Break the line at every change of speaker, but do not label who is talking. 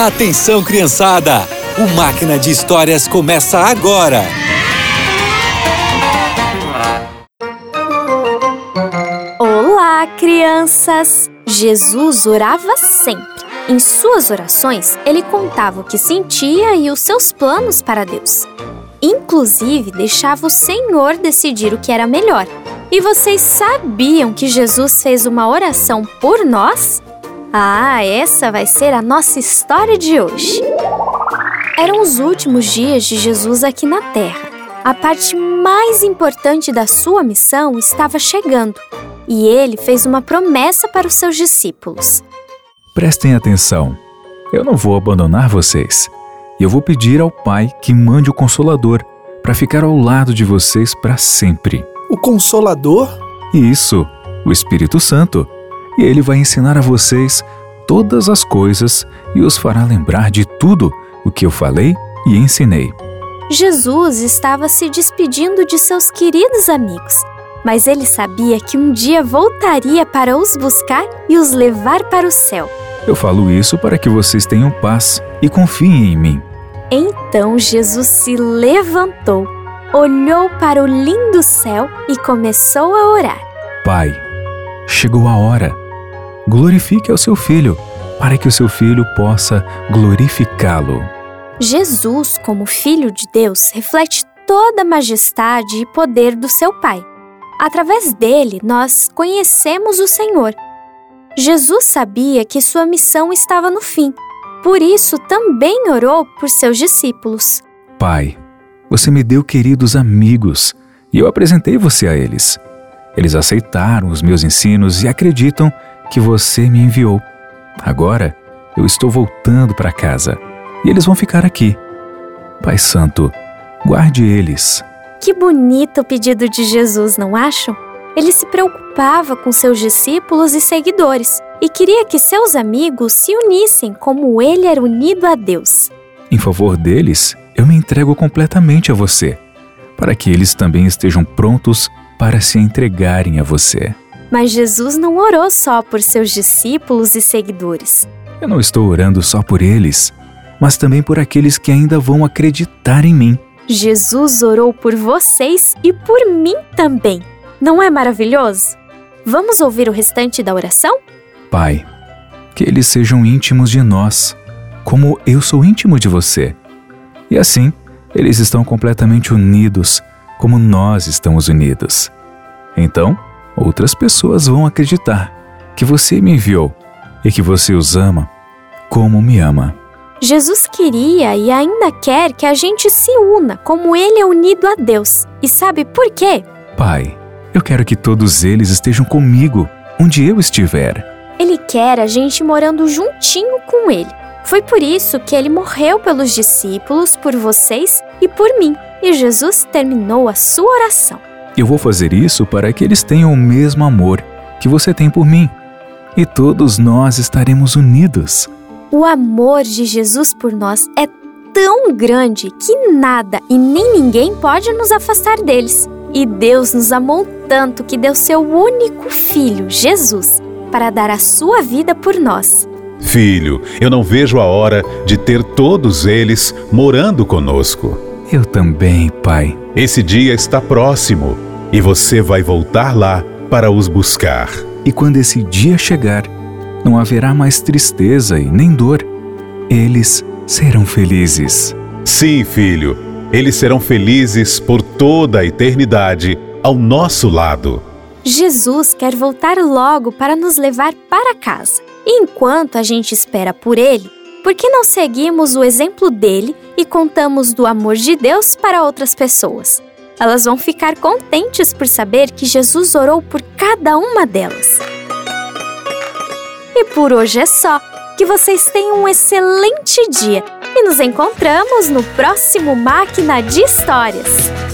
Atenção, criançada! O Máquina de Histórias começa agora!
Olá, crianças! Jesus orava sempre. Em suas orações, ele contava o que sentia e os seus planos para Deus. Inclusive, deixava o Senhor decidir o que era melhor. E vocês sabiam que Jesus fez uma oração por nós? Ah, essa vai ser a nossa história de hoje. Eram os últimos dias de Jesus aqui na Terra. A parte mais importante da sua missão estava chegando e ele fez uma promessa para os seus discípulos.
Prestem atenção. Eu não vou abandonar vocês. Eu vou pedir ao Pai que mande o Consolador para ficar ao lado de vocês para sempre.
O Consolador?
Isso, o Espírito Santo e ele vai ensinar a vocês todas as coisas e os fará lembrar de tudo o que eu falei e ensinei.
Jesus estava se despedindo de seus queridos amigos, mas ele sabia que um dia voltaria para os buscar e os levar para o céu.
Eu falo isso para que vocês tenham paz e confiem em mim.
Então Jesus se levantou, olhou para o lindo céu e começou a orar.
Pai, chegou a hora glorifique ao seu filho, para que o seu filho possa glorificá-lo.
Jesus, como Filho de Deus, reflete toda a majestade e poder do seu Pai. Através dele, nós conhecemos o Senhor. Jesus sabia que sua missão estava no fim, por isso também orou por seus discípulos.
Pai, você me deu queridos amigos e eu apresentei você a eles. Eles aceitaram os meus ensinos e acreditam que você me enviou. Agora eu estou voltando para casa e eles vão ficar aqui. Pai Santo, guarde eles.
Que bonito o pedido de Jesus, não acham? Ele se preocupava com seus discípulos e seguidores e queria que seus amigos se unissem como ele era unido a Deus.
Em favor deles, eu me entrego completamente a você, para que eles também estejam prontos para se entregarem a você.
Mas Jesus não orou só por seus discípulos e seguidores.
Eu não estou orando só por eles, mas também por aqueles que ainda vão acreditar em mim.
Jesus orou por vocês e por mim também. Não é maravilhoso? Vamos ouvir o restante da oração?
Pai, que eles sejam íntimos de nós, como eu sou íntimo de você. E assim, eles estão completamente unidos, como nós estamos unidos. Então, outras pessoas vão acreditar que você me enviou e que você os ama como me ama.
Jesus queria e ainda quer que a gente se una como ele é unido a Deus. E sabe por quê?
Pai, eu quero que todos eles estejam comigo onde eu estiver.
Ele quer a gente morando juntinho com ele. Foi por isso que ele morreu pelos discípulos, por vocês e por mim. E Jesus terminou a sua oração.
Eu vou fazer isso para que eles tenham o mesmo amor que você tem por mim. E todos nós estaremos unidos.
O amor de Jesus por nós é tão grande que nada e nem ninguém pode nos afastar deles. E Deus nos amou tanto que deu seu único filho, Jesus, para dar a sua vida por nós.
Filho, eu não vejo a hora de ter todos eles morando conosco.
Eu também, Pai.
Esse dia está próximo e você vai voltar lá para os buscar.
E quando esse dia chegar, não haverá mais tristeza e nem dor. Eles serão felizes.
Sim, filho, eles serão felizes por toda a eternidade ao nosso lado.
Jesus quer voltar logo para nos levar para casa. E enquanto a gente espera por ele, por que não seguimos o exemplo dele e contamos do amor de Deus para outras pessoas? Elas vão ficar contentes por saber que Jesus orou por cada uma delas. E por hoje é só. Que vocês tenham um excelente dia e nos encontramos no próximo Máquina de Histórias.